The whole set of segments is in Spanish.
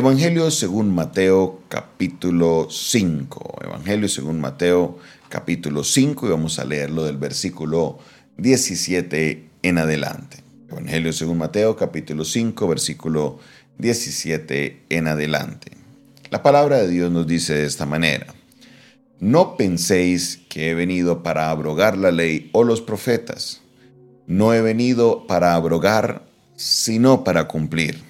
Evangelio según Mateo capítulo 5. Evangelio según Mateo capítulo 5 y vamos a leerlo del versículo 17 en adelante. Evangelio según Mateo capítulo 5 versículo 17 en adelante. La palabra de Dios nos dice de esta manera. No penséis que he venido para abrogar la ley o los profetas. No he venido para abrogar, sino para cumplir.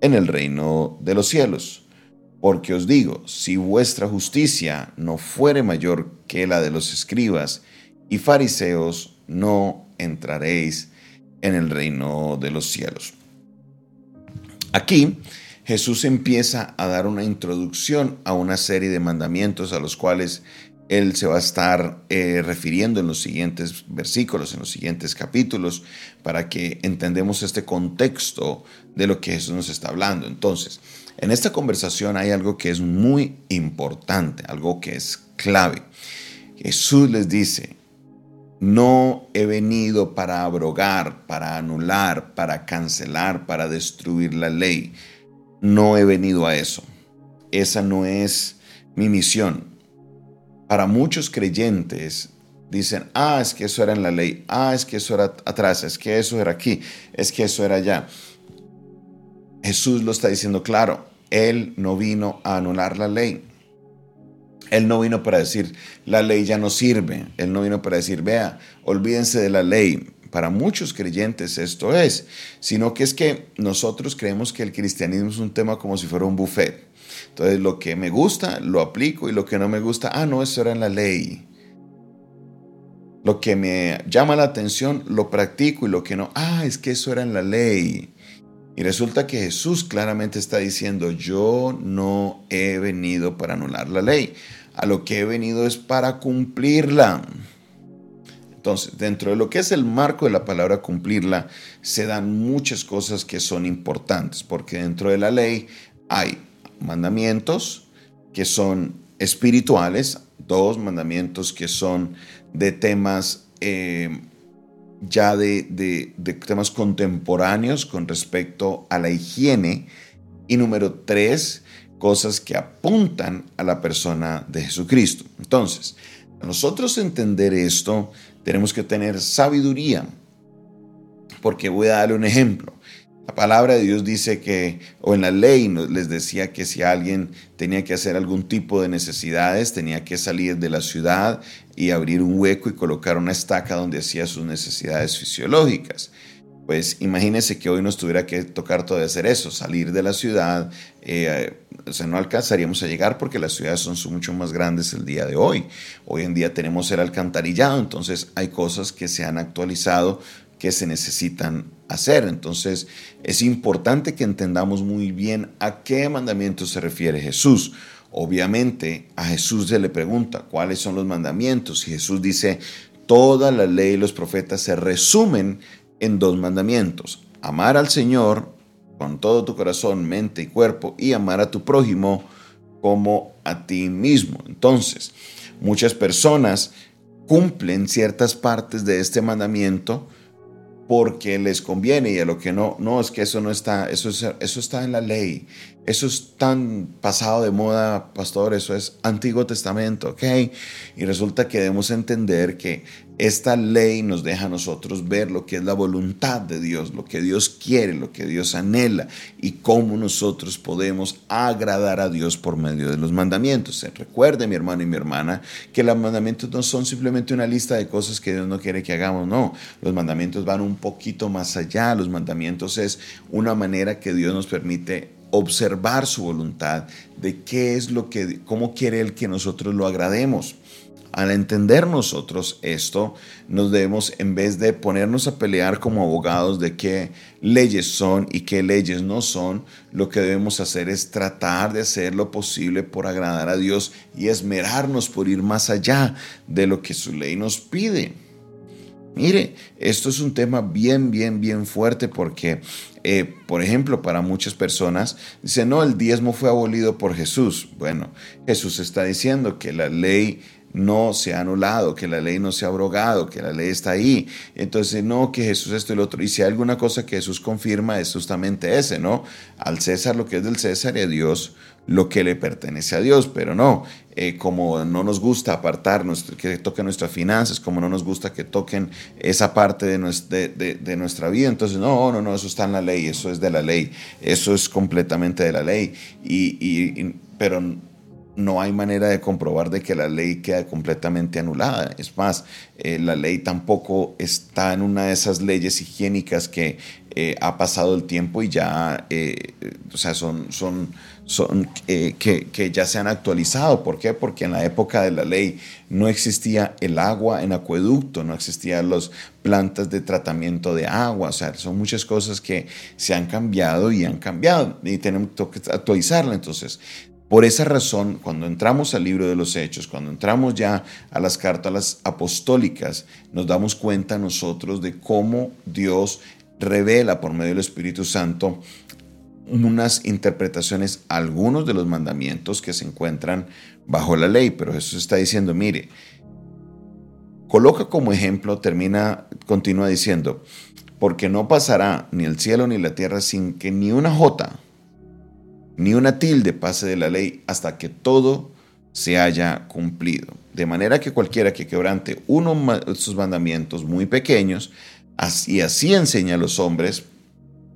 en el reino de los cielos. Porque os digo, si vuestra justicia no fuere mayor que la de los escribas y fariseos, no entraréis en el reino de los cielos. Aquí Jesús empieza a dar una introducción a una serie de mandamientos a los cuales él se va a estar eh, refiriendo en los siguientes versículos, en los siguientes capítulos, para que entendamos este contexto de lo que Jesús nos está hablando. Entonces, en esta conversación hay algo que es muy importante, algo que es clave. Jesús les dice, no he venido para abrogar, para anular, para cancelar, para destruir la ley. No he venido a eso. Esa no es mi misión para muchos creyentes dicen, ah, es que eso era en la ley, ah, es que eso era atrás, es que eso era aquí, es que eso era allá. Jesús lo está diciendo claro, Él no vino a anular la ley. Él no vino para decir, la ley ya no sirve. Él no vino para decir, vea, olvídense de la ley. Para muchos creyentes esto es, sino que es que nosotros creemos que el cristianismo es un tema como si fuera un buffet. Entonces lo que me gusta lo aplico y lo que no me gusta, ah, no, eso era en la ley. Lo que me llama la atención lo practico y lo que no, ah, es que eso era en la ley. Y resulta que Jesús claramente está diciendo, yo no he venido para anular la ley, a lo que he venido es para cumplirla. Entonces, dentro de lo que es el marco de la palabra cumplirla, se dan muchas cosas que son importantes, porque dentro de la ley hay mandamientos que son espirituales, dos mandamientos que son de temas eh, ya de, de, temas contemporáneos con respecto a la higiene. Y número tres, cosas que apuntan a la persona de Jesucristo. Entonces, nosotros entender esto, tenemos que tener sabiduría. Porque voy a darle un ejemplo. La palabra de Dios dice que, o en la ley les decía que si alguien tenía que hacer algún tipo de necesidades, tenía que salir de la ciudad y abrir un hueco y colocar una estaca donde hacía sus necesidades fisiológicas. Pues imagínense que hoy nos tuviera que tocar todo hacer eso, salir de la ciudad, eh, o sea, no alcanzaríamos a llegar porque las ciudades son mucho más grandes el día de hoy. Hoy en día tenemos el alcantarillado, entonces hay cosas que se han actualizado que se necesitan hacer. Entonces es importante que entendamos muy bien a qué mandamientos se refiere Jesús. Obviamente a Jesús se le pregunta cuáles son los mandamientos y Jesús dice, toda la ley y los profetas se resumen en dos mandamientos. Amar al Señor con todo tu corazón, mente y cuerpo y amar a tu prójimo como a ti mismo. Entonces, muchas personas cumplen ciertas partes de este mandamiento, porque les conviene y a lo que no, no, es que eso no está, eso, eso está en la ley, eso es tan pasado de moda, pastor, eso es Antiguo Testamento, ¿ok? Y resulta que debemos entender que esta ley nos deja a nosotros ver lo que es la voluntad de Dios, lo que Dios quiere, lo que Dios anhela y cómo nosotros podemos agradar a Dios por medio de los mandamientos. Recuerde, mi hermano y mi hermana, que los mandamientos no son simplemente una lista de cosas que Dios no quiere que hagamos, no. Los mandamientos van un poquito más allá. Los mandamientos es una manera que Dios nos permite observar su voluntad, de qué es lo que, cómo quiere Él que nosotros lo agrademos. Al entender nosotros esto, nos debemos, en vez de ponernos a pelear como abogados de qué leyes son y qué leyes no son, lo que debemos hacer es tratar de hacer lo posible por agradar a Dios y esmerarnos por ir más allá de lo que su ley nos pide. Mire, esto es un tema bien, bien, bien fuerte porque, eh, por ejemplo, para muchas personas dicen, no, el diezmo fue abolido por Jesús. Bueno, Jesús está diciendo que la ley no se ha anulado, que la ley no se ha abrogado, que la ley está ahí. Entonces, no, que Jesús esto y lo otro. Y si hay alguna cosa que Jesús confirma es justamente ese, ¿no? Al César lo que es del César y a Dios lo que le pertenece a Dios, pero no, eh, como no nos gusta apartar que toquen nuestras finanzas, como no nos gusta que toquen esa parte de nuestra, vida, entonces no, no, no, eso está en la ley, eso es de la ley, eso es completamente de la ley, y, y pero no hay manera de comprobar de que la ley queda completamente anulada. Es más, eh, la ley tampoco está en una de esas leyes higiénicas que eh, ha pasado el tiempo y ya, eh, o sea, son, son, son que, que, ya se han actualizado. ¿Por qué? Porque en la época de la ley no existía el agua en acueducto, no existían las plantas de tratamiento de agua, o sea, son muchas cosas que se han cambiado y han cambiado y tenemos que actualizarla. Entonces, por esa razón, cuando entramos al libro de los Hechos, cuando entramos ya a las cartas apostólicas, nos damos cuenta nosotros de cómo Dios revela por medio del Espíritu Santo unas interpretaciones, algunos de los mandamientos que se encuentran bajo la ley, pero Jesús está diciendo, mire, coloca como ejemplo, termina, continúa diciendo, porque no pasará ni el cielo ni la tierra sin que ni una jota ni una tilde pase de la ley hasta que todo se haya cumplido. De manera que cualquiera que quebrante uno de sus mandamientos muy pequeños, y así enseña a los hombres,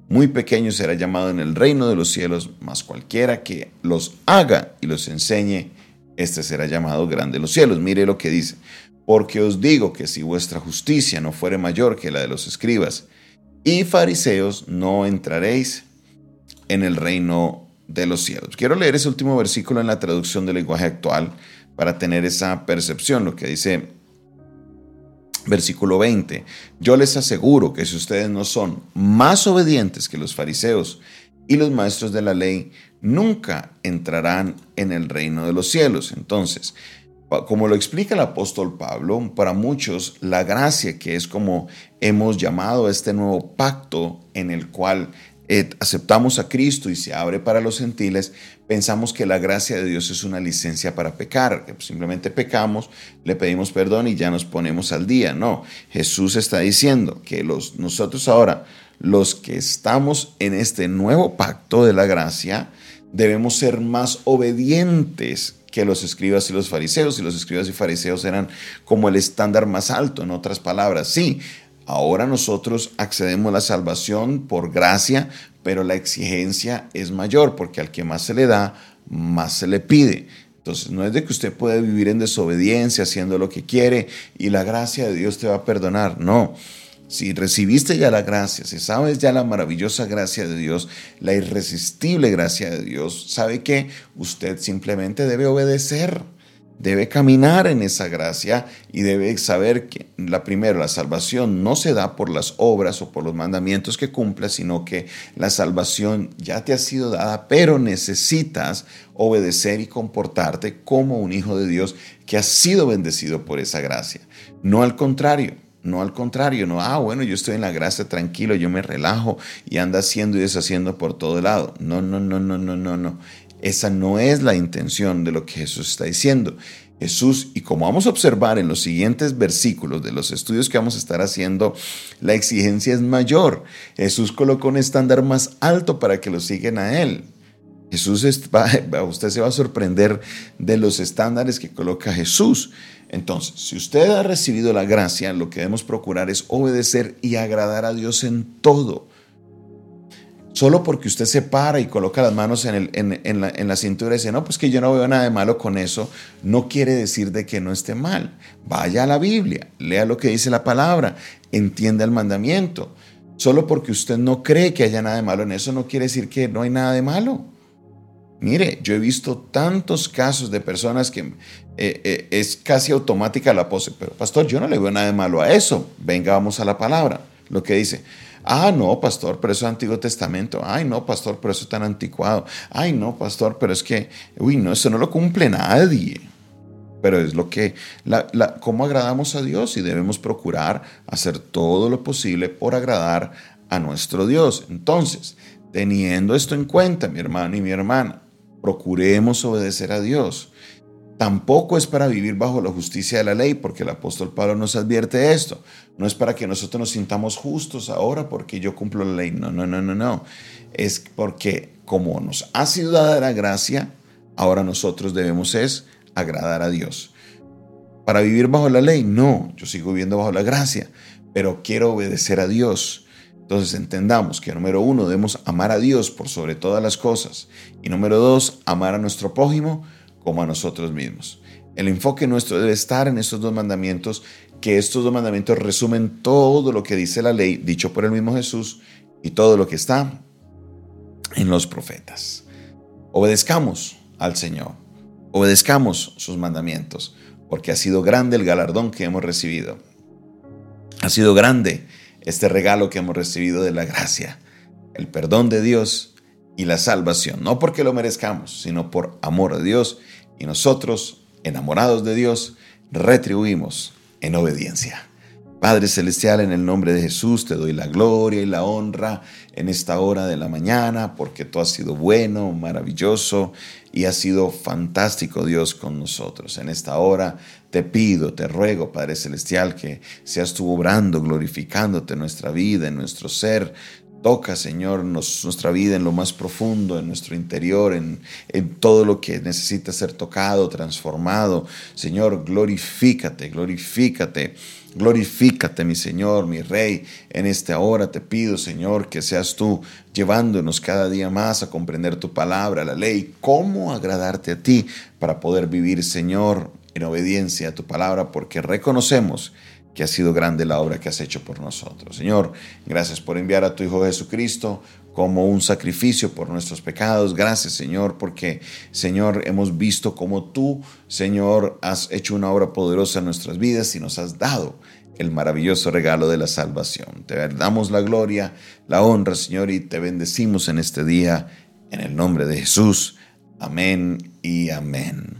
muy pequeño será llamado en el reino de los cielos, mas cualquiera que los haga y los enseñe, este será llamado grande de los cielos. Mire lo que dice, porque os digo que si vuestra justicia no fuere mayor que la de los escribas y fariseos, no entraréis en el reino de los cielos. Quiero leer ese último versículo en la traducción del lenguaje actual para tener esa percepción, lo que dice versículo 20. Yo les aseguro que si ustedes no son más obedientes que los fariseos y los maestros de la ley, nunca entrarán en el reino de los cielos. Entonces, como lo explica el apóstol Pablo, para muchos la gracia, que es como hemos llamado este nuevo pacto en el cual eh, aceptamos a Cristo y se abre para los gentiles, pensamos que la gracia de Dios es una licencia para pecar, que simplemente pecamos, le pedimos perdón y ya nos ponemos al día. No, Jesús está diciendo que los, nosotros ahora, los que estamos en este nuevo pacto de la gracia, debemos ser más obedientes que los escribas y los fariseos, y los escribas y fariseos eran como el estándar más alto, en otras palabras. Sí, Ahora nosotros accedemos a la salvación por gracia, pero la exigencia es mayor porque al que más se le da, más se le pide. Entonces, no es de que usted puede vivir en desobediencia, haciendo lo que quiere y la gracia de Dios te va a perdonar. No. Si recibiste ya la gracia, si sabes ya la maravillosa gracia de Dios, la irresistible gracia de Dios, sabe que usted simplemente debe obedecer debe caminar en esa gracia y debe saber que la primera, la salvación no se da por las obras o por los mandamientos que cumplas, sino que la salvación ya te ha sido dada, pero necesitas obedecer y comportarte como un hijo de Dios que ha sido bendecido por esa gracia. No al contrario. No al contrario, no, ah, bueno, yo estoy en la gracia tranquilo, yo me relajo y anda haciendo y deshaciendo por todo lado. No, no, no, no, no, no, no. Esa no es la intención de lo que Jesús está diciendo. Jesús, y como vamos a observar en los siguientes versículos de los estudios que vamos a estar haciendo, la exigencia es mayor. Jesús colocó un estándar más alto para que lo sigan a Él. Jesús, usted se va a sorprender de los estándares que coloca Jesús. Entonces, si usted ha recibido la gracia, lo que debemos procurar es obedecer y agradar a Dios en todo. Solo porque usted se para y coloca las manos en, la, cintura y dice, no, pues que yo no veo nada de malo con eso, no quiere decir de que no esté mal. Vaya a la Biblia, lea lo que dice la palabra, entienda el mandamiento. Solo porque usted no cree que haya nada de malo en eso, no quiere decir que no hay nada de malo. Mire, yo he visto tantos casos de personas que eh, eh, es casi automática la pose, pero pastor, yo no le veo nada de malo a eso. Venga, vamos a la palabra. Lo que dice, ah, no, pastor, pero eso es Antiguo Testamento. Ay, no, pastor, pero eso es tan anticuado. Ay, no, pastor, pero es que, uy, no, eso no lo cumple nadie. Pero es lo que, la, la, cómo agradamos a Dios y debemos procurar hacer todo lo posible por agradar a nuestro Dios. Entonces, teniendo esto en cuenta, mi hermano y mi hermana, procuremos obedecer a Dios. Tampoco es para vivir bajo la justicia de la ley, porque el apóstol Pablo nos advierte esto. No es para que nosotros nos sintamos justos ahora porque yo cumplo la ley. No, no, no, no, no. Es porque como nos ha sido dada la gracia, ahora nosotros debemos es agradar a Dios. Para vivir bajo la ley, no, yo sigo viviendo bajo la gracia, pero quiero obedecer a Dios. Entonces entendamos que número uno, debemos amar a Dios por sobre todas las cosas. Y número dos, amar a nuestro prójimo como a nosotros mismos. El enfoque nuestro debe estar en estos dos mandamientos, que estos dos mandamientos resumen todo lo que dice la ley, dicho por el mismo Jesús, y todo lo que está en los profetas. Obedezcamos al Señor, obedezcamos sus mandamientos, porque ha sido grande el galardón que hemos recibido. Ha sido grande este regalo que hemos recibido de la gracia, el perdón de Dios y la salvación, no porque lo merezcamos, sino por amor a Dios y nosotros, enamorados de Dios, retribuimos en obediencia. Padre Celestial, en el nombre de Jesús te doy la gloria y la honra en esta hora de la mañana, porque tú has sido bueno, maravilloso y has sido fantástico Dios con nosotros. En esta hora te pido, te ruego, Padre Celestial, que seas tú obrando, glorificándote en nuestra vida, en nuestro ser, Toca, Señor, nuestra vida en lo más profundo, en nuestro interior, en, en, todo lo que necesita ser tocado, transformado. Señor, glorifícate, glorifícate, glorifícate, mi Señor, mi Rey. En esta hora te pido, Señor, que seas tú llevándonos cada día más a comprender tu palabra, la ley, cómo agradarte a ti para poder vivir, Señor, en obediencia a tu palabra, porque reconocemos que ha sido grande la obra que has hecho por nosotros. Señor, gracias por enviar a tu Hijo Jesucristo como un sacrificio por nuestros pecados. Gracias, Señor, porque, Señor, hemos visto como tú, Señor, has hecho una obra poderosa en nuestras vidas y nos has dado el maravilloso regalo de la salvación. Te damos la gloria, la honra, Señor, y te bendecimos en este día, en el nombre de Jesús. Amén y amén.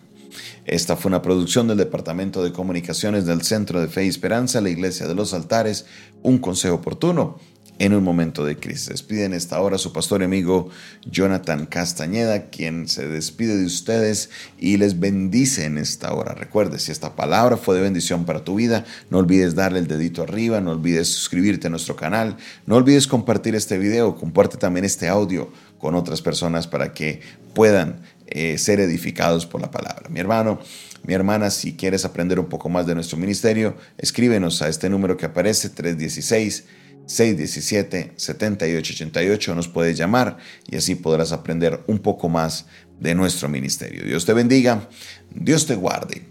Esta fue una producción del Departamento de Comunicaciones del Centro de Fe y Esperanza, la Iglesia de los Altares, un consejo oportuno en un momento de crisis. Despide en esta hora su pastor y amigo Jonathan Castañeda, quien se despide de ustedes y les bendice en esta hora. Recuerde, si esta palabra fue de bendición para tu vida, no olvides darle el dedito arriba, no olvides suscribirte a nuestro canal, no olvides compartir este video, comparte también este audio con otras personas para que puedan eh, ser edificados por la palabra. Mi hermano, mi hermana, si quieres aprender un poco más de nuestro ministerio, escríbenos a este número que aparece 316. 617-7888 nos puedes llamar y así podrás aprender un poco más de nuestro ministerio. Dios te bendiga, Dios te guarde.